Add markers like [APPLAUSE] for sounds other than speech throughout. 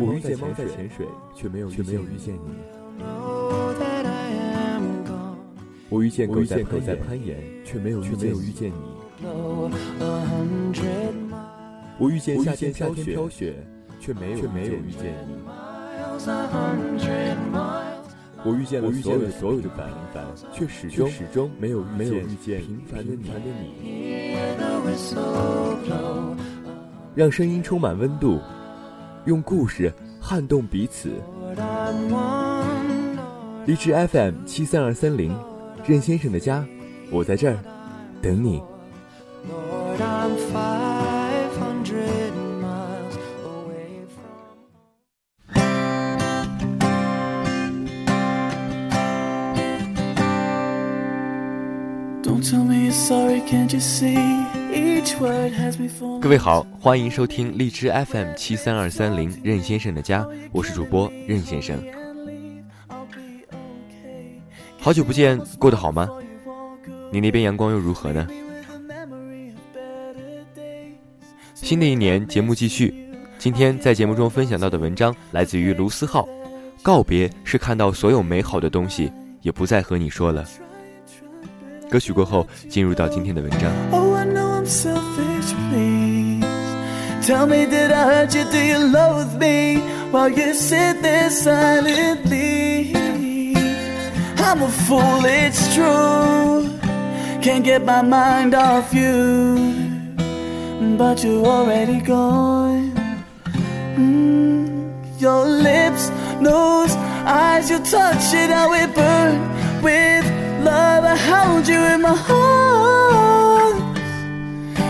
我遇见猫在潜水，却没有却没有遇见你。我遇见狗在攀岩，却没有却没有遇见你。我遇见夏天夏天飘雪，却没有却没有遇见你。我遇见了所有的所有的平凡，却始终始终没有没有遇见平凡的你。让声音充满温度。用故事撼动彼此。荔枝 FM 七三二三零，任先生的家，我在这儿等你。各位好，欢迎收听荔枝 FM 七三二三零任先生的家，我是主播任先生。好久不见，过得好吗？你那边阳光又如何呢？新的一年，节目继续。今天在节目中分享到的文章来自于卢思浩，告别是看到所有美好的东西，也不再和你说了。歌曲过后，进入到今天的文章。Oh, I know I'm selfish, please. Tell me, did I hurt you? Do you loathe me while you sit there silently? I'm a fool, it's true. Can't get my mind off you, but you're already gone. Mm, your lips, nose, eyes, you touch it, how it burn with love, I held you in my heart.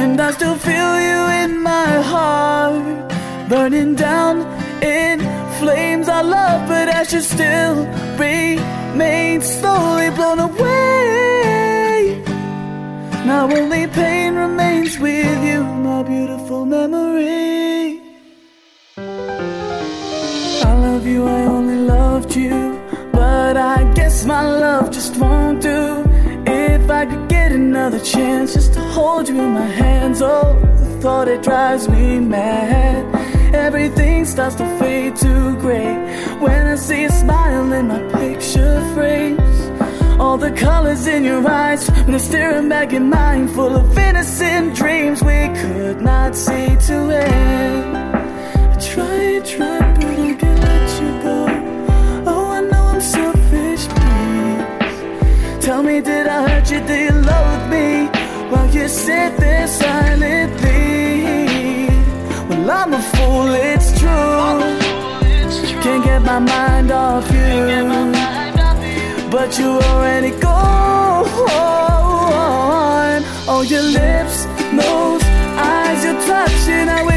And I still feel you in my heart. Burning down in flames, our love, but ashes still remain slowly blown away. Now only pain remains with you, my beautiful memory. I love you, I only loved you. My love just won't do. If I could get another chance just to hold you in my hands, oh, the thought it drives me mad. Everything starts to fade to gray when I see a smile in my picture frames. All the colors in your eyes when they're staring back in mine, full of innocent dreams we could not see to end. I try, try, but me, did I hurt you? Do you loathe me? While you sit there silently. Well, I'm a fool, it's true. Can't get my mind off you. But you already gone. Oh, your lips, nose, eyes, you're touching, how it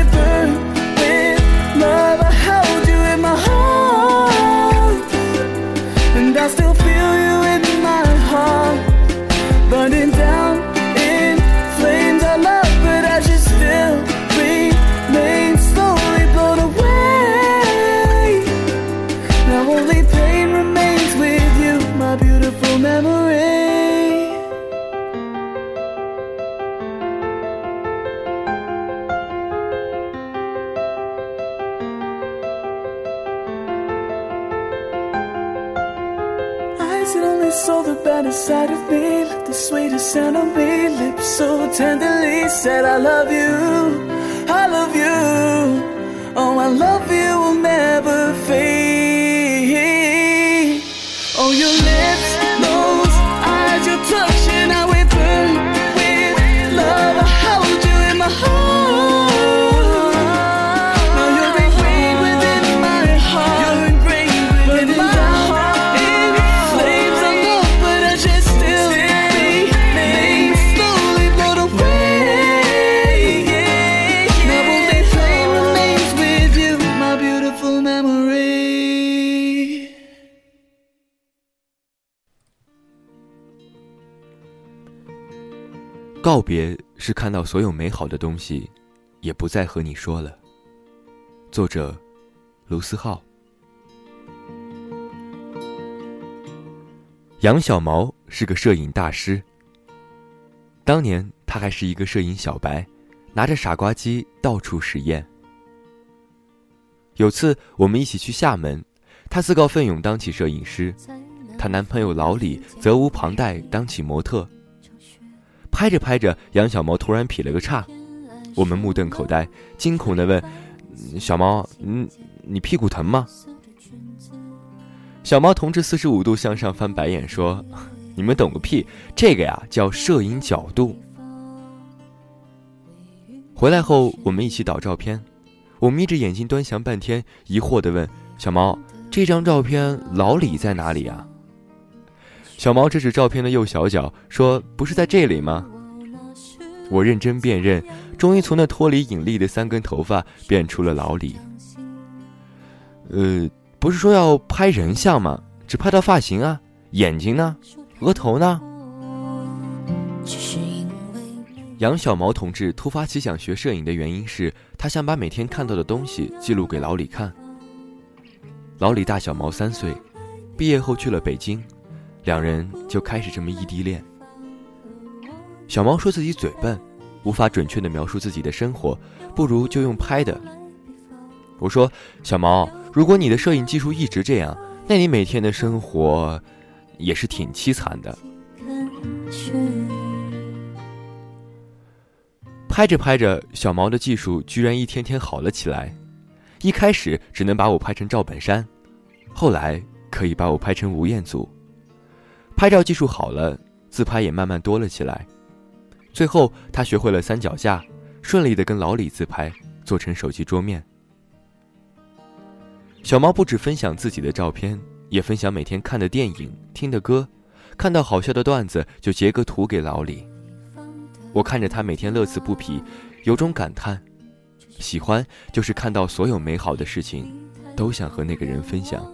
saw the better side of me, the sweetest sound on me, lips so tenderly said, I love you, I love you, oh, I love you. Will never fade. 告别是看到所有美好的东西，也不再和你说了。作者：卢思浩。杨小毛是个摄影大师。当年他还是一个摄影小白，拿着傻瓜机到处实验。有次我们一起去厦门，她自告奋勇当起摄影师，她男朋友老李责无旁贷当起模特。拍着拍着，杨小毛突然劈了个叉，我们目瞪口呆，惊恐地问：“小毛，嗯，你屁股疼吗？”小毛同志四十五度向上翻白眼说：“ [LAUGHS] 你们懂个屁！这个呀叫摄影角度。”回来后，我们一起导照片。我眯着眼睛端详半天，疑惑地问小毛：“这张照片老李在哪里啊？”小毛指指照片的右小角，说：“不是在这里吗？”我认真辨认，终于从那脱离引力的三根头发辨出了老李。呃，不是说要拍人像吗？只拍到发型啊，眼睛呢？额头呢？杨小毛同志突发奇想学摄影的原因是他想把每天看到的东西记录给老李看。老李大小毛三岁，毕业后去了北京，两人就开始这么异地恋。小毛说自己嘴笨，无法准确的描述自己的生活，不如就用拍的。我说小毛，如果你的摄影技术一直这样，那你每天的生活也是挺凄惨的。拍着拍着，小毛的技术居然一天天好了起来。一开始只能把我拍成赵本山，后来可以把我拍成吴彦祖。拍照技术好了，自拍也慢慢多了起来。最后，他学会了三脚架，顺利的跟老李自拍，做成手机桌面。小猫不止分享自己的照片，也分享每天看的电影、听的歌，看到好笑的段子就截个图给老李。我看着他每天乐此不疲，有种感叹：喜欢就是看到所有美好的事情，都想和那个人分享。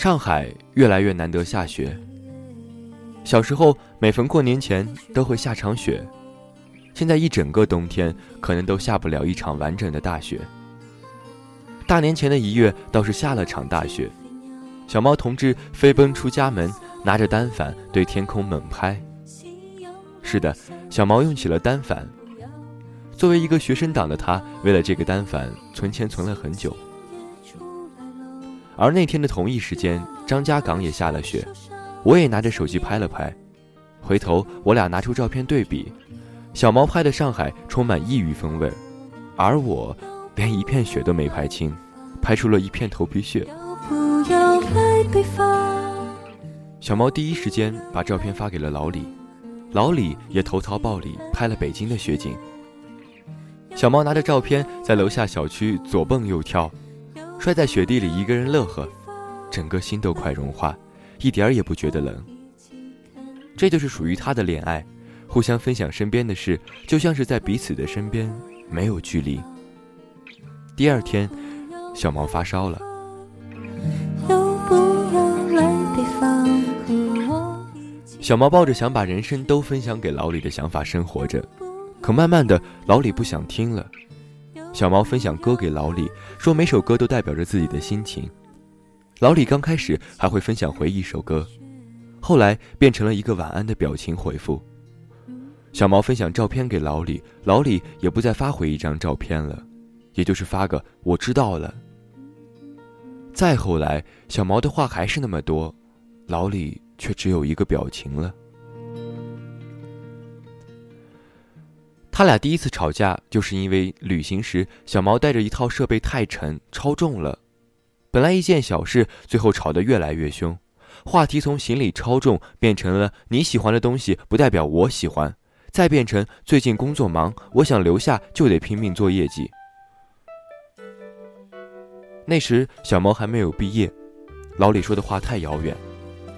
上海越来越难得下雪。小时候每逢过年前都会下场雪，现在一整个冬天可能都下不了一场完整的大雪。大年前的一月倒是下了场大雪。小猫同志飞奔出家门，拿着单反对天空猛拍。是的，小毛用起了单反。作为一个学生党的他，为了这个单反存钱存了很久。而那天的同一时间，张家港也下了雪，我也拿着手机拍了拍。回头我俩拿出照片对比，小毛拍的上海充满异域风味，而我连一片雪都没拍清，拍出了一片头皮屑。小毛第一时间把照片发给了老李，老李也投桃报李拍了北京的雪景。小毛拿着照片在楼下小区左蹦右跳，摔在雪地里一个人乐呵，整个心都快融化，一点儿也不觉得冷。这就是属于他的恋爱，互相分享身边的事，就像是在彼此的身边，没有距离。第二天，小毛发烧了。小毛抱着想把人生都分享给老李的想法生活着，可慢慢的，老李不想听了。小毛分享歌给老李，说每首歌都代表着自己的心情。老李刚开始还会分享回一首歌，后来变成了一个晚安的表情回复。小毛分享照片给老李，老李也不再发回一张照片了，也就是发个我知道了。再后来，小毛的话还是那么多，老李。却只有一个表情了。他俩第一次吵架，就是因为旅行时小毛带着一套设备太沉，超重了。本来一件小事，最后吵得越来越凶。话题从行李超重变成了你喜欢的东西不代表我喜欢，再变成最近工作忙，我想留下就得拼命做业绩。那时小毛还没有毕业，老李说的话太遥远。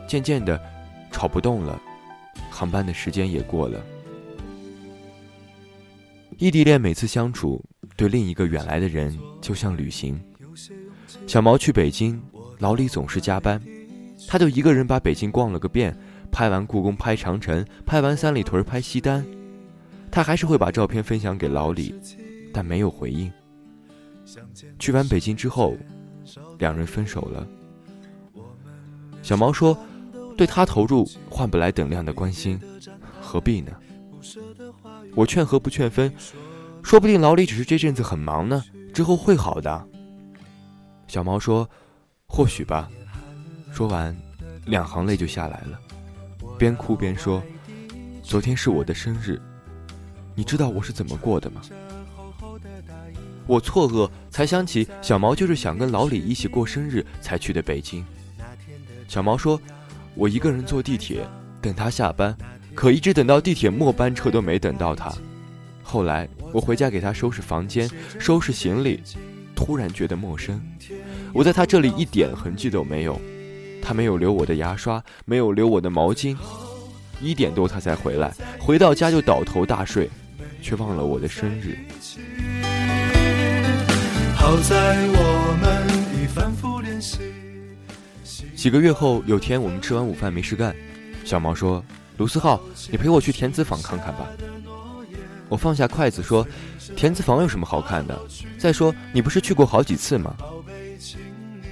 渐渐的，吵不动了，航班的时间也过了。异地恋每次相处，对另一个远来的人就像旅行。小毛去北京，老李总是加班，他就一个人把北京逛了个遍，拍完故宫，拍长城，拍完三里屯，拍西单。他还是会把照片分享给老李，但没有回应。去完北京之后，两人分手了。小毛说。对他投入换不来等量的关心，何必呢？我劝和不劝分，说不定老李只是这阵子很忙呢，之后会好的。小毛说：“或许吧。”说完，两行泪就下来了，边哭边说：“昨天是我的生日，你知道我是怎么过的吗？”我错愕，才想起小毛就是想跟老李一起过生日才去的北京。小毛说：“我一个人坐地铁等他下班，可一直等到地铁末班车都没等到他。后来我回家给他收拾房间、收拾行李，突然觉得陌生。我在他这里一点痕迹都没有，他没有留我的牙刷，没有留我的毛巾。一点多他才回来，回到家就倒头大睡，却忘了我的生日。”好在我们已反复练习。几个月后，有天我们吃完午饭没事干，小毛说：“卢思浩，你陪我去田子坊看看吧。”我放下筷子说：“田子坊有什么好看的？再说你不是去过好几次吗？”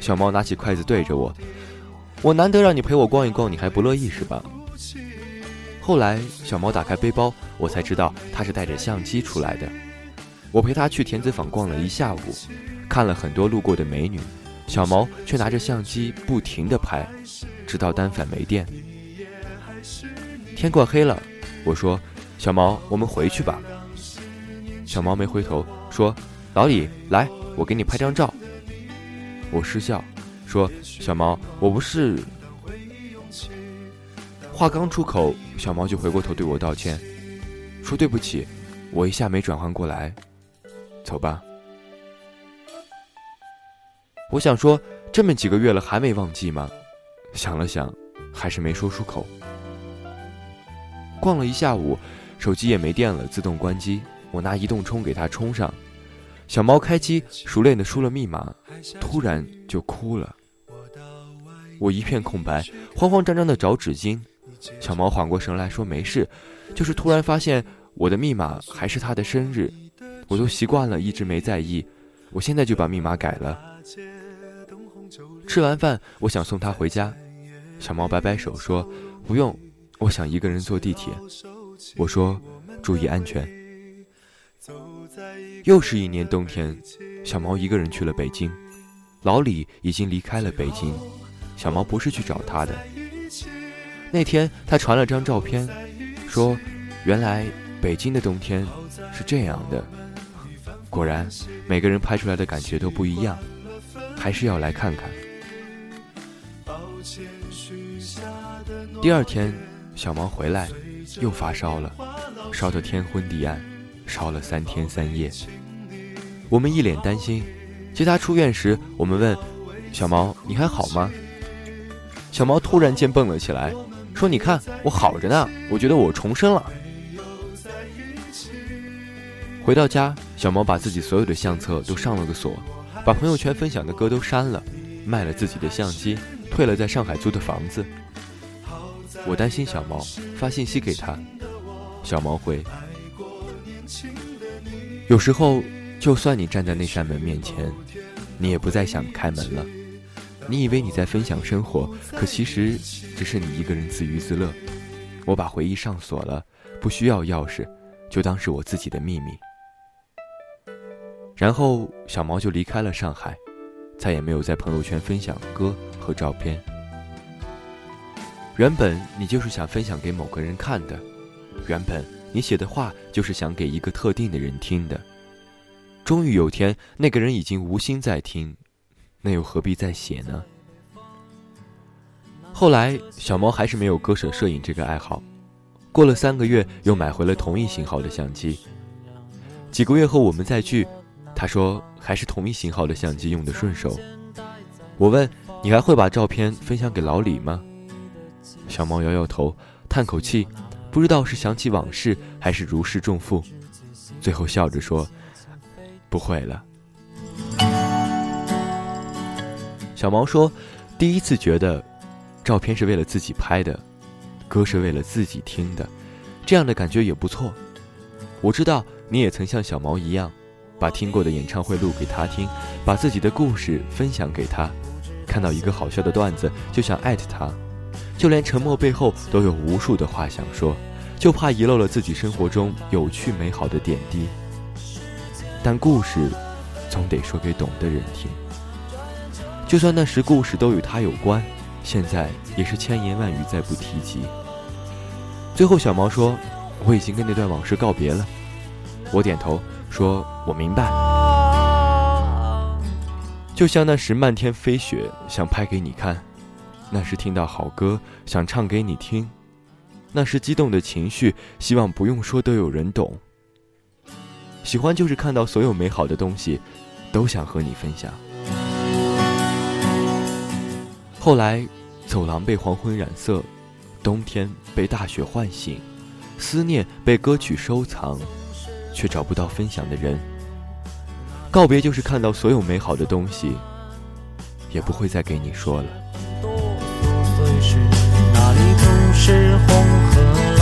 小毛拿起筷子对着我：“我难得让你陪我逛一逛，你还不乐意是吧？”后来小毛打开背包，我才知道他是带着相机出来的。我陪他去田子坊逛了一下午，看了很多路过的美女，小毛却拿着相机不停地拍，直到单反没电。天快黑了，我说：“小毛，我们回去吧。”小毛没回头，说：“老李，来，我给你拍张照。”我失笑，说：“小毛，我不是……”话刚出口，小毛就回过头对我道歉，说：“对不起，我一下没转换过来。”走吧。我想说，这么几个月了还没忘记吗？想了想，还是没说出口。逛了一下午，手机也没电了，自动关机。我拿移动充给它充上。小猫开机，熟练的输了密码，突然就哭了。我一片空白，慌慌张张的找纸巾。小猫缓过神来说：“没事，就是突然发现我的密码还是它的生日。”我都习惯了，一直没在意。我现在就把密码改了。吃完饭，我想送他回家。小猫摆摆手说：“不用，我想一个人坐地铁。”我说：“注意安全。”又是一年冬天，小毛一个人去了北京。老李已经离开了北京，小毛不是去找他的。那天他传了张照片，说：“原来北京的冬天是这样的。”果然，每个人拍出来的感觉都不一样，还是要来看看。第二天，小毛回来，又发烧了，烧得天昏地暗，烧了三天三夜。我们一脸担心。接他出院时，我们问小毛：“你还好吗？”小毛突然间蹦了起来，说：“你看，我好着呢，我觉得我重生了。”回到家，小毛把自己所有的相册都上了个锁，把朋友圈分享的歌都删了，卖了自己的相机，退了在上海租的房子。我担心小毛，发信息给他，小毛回：有时候，就算你站在那扇门面前，你也不再想开门了。你以为你在分享生活，可其实只是你一个人自娱自乐。我把回忆上锁了，不需要钥匙，就当是我自己的秘密。然后小毛就离开了上海，再也没有在朋友圈分享歌和照片。原本你就是想分享给某个人看的，原本你写的话就是想给一个特定的人听的。终于有天，那个人已经无心再听，那又何必再写呢？后来小毛还是没有割舍摄影这个爱好，过了三个月又买回了同一型号的相机。几个月后我们再聚。他说：“还是同一型号的相机用的顺手。”我问：“你还会把照片分享给老李吗？”小毛摇摇头，叹口气，不知道是想起往事，还是如释重负，最后笑着说：“不会了。”小毛说：“第一次觉得，照片是为了自己拍的，歌是为了自己听的，这样的感觉也不错。我知道你也曾像小毛一样。”把听过的演唱会录给他听，把自己的故事分享给他，看到一个好笑的段子就想艾特他，就连沉默背后都有无数的话想说，就怕遗漏了自己生活中有趣美好的点滴。但故事，总得说给懂的人听。就算那时故事都与他有关，现在也是千言万语再不提及。最后，小毛说：“我已经跟那段往事告别了。”我点头说：“我明白。”就像那时漫天飞雪，想拍给你看；那时听到好歌，想唱给你听；那时激动的情绪，希望不用说都有人懂。喜欢就是看到所有美好的东西，都想和你分享。后来，走廊被黄昏染色，冬天被大雪唤醒，思念被歌曲收藏，却找不到分享的人。告别就是看到所有美好的东西，也不会再给你说了。是哪里都是红和蓝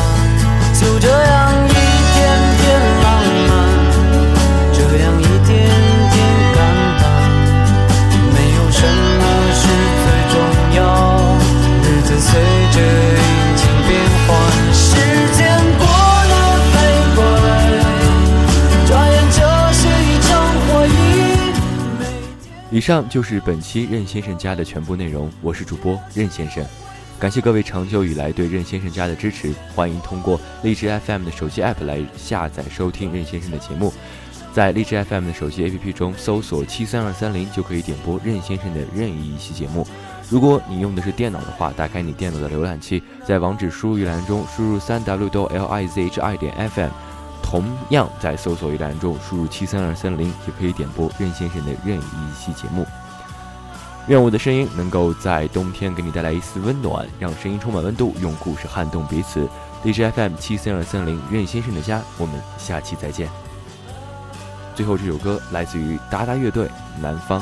就这样一天天浪漫，这样一点点感叹，没有什么是最重要，日子随着阴晴变幻，时间过。以上就是本期任先生家的全部内容。我是主播任先生，感谢各位长久以来对任先生家的支持。欢迎通过荔枝 FM 的手机 App 来下载收听任先生的节目，在荔枝 FM 的手机 APP 中搜索七三二三零就可以点播任先生的任意一期节目。如果你用的是电脑的话，打开你电脑的浏览器，在网址输入一栏中输入三 w 多 l i z h i 点 fm。同样在搜索一栏中输入七三二三零，也可以点播任先生的任意一期节目。愿我的声音能够在冬天给你带来一丝温暖，让声音充满温度，用故事撼动彼此。DJ FM 七三二三零愿先生的家，我们下期再见。最后这首歌来自于达达乐队《南方》。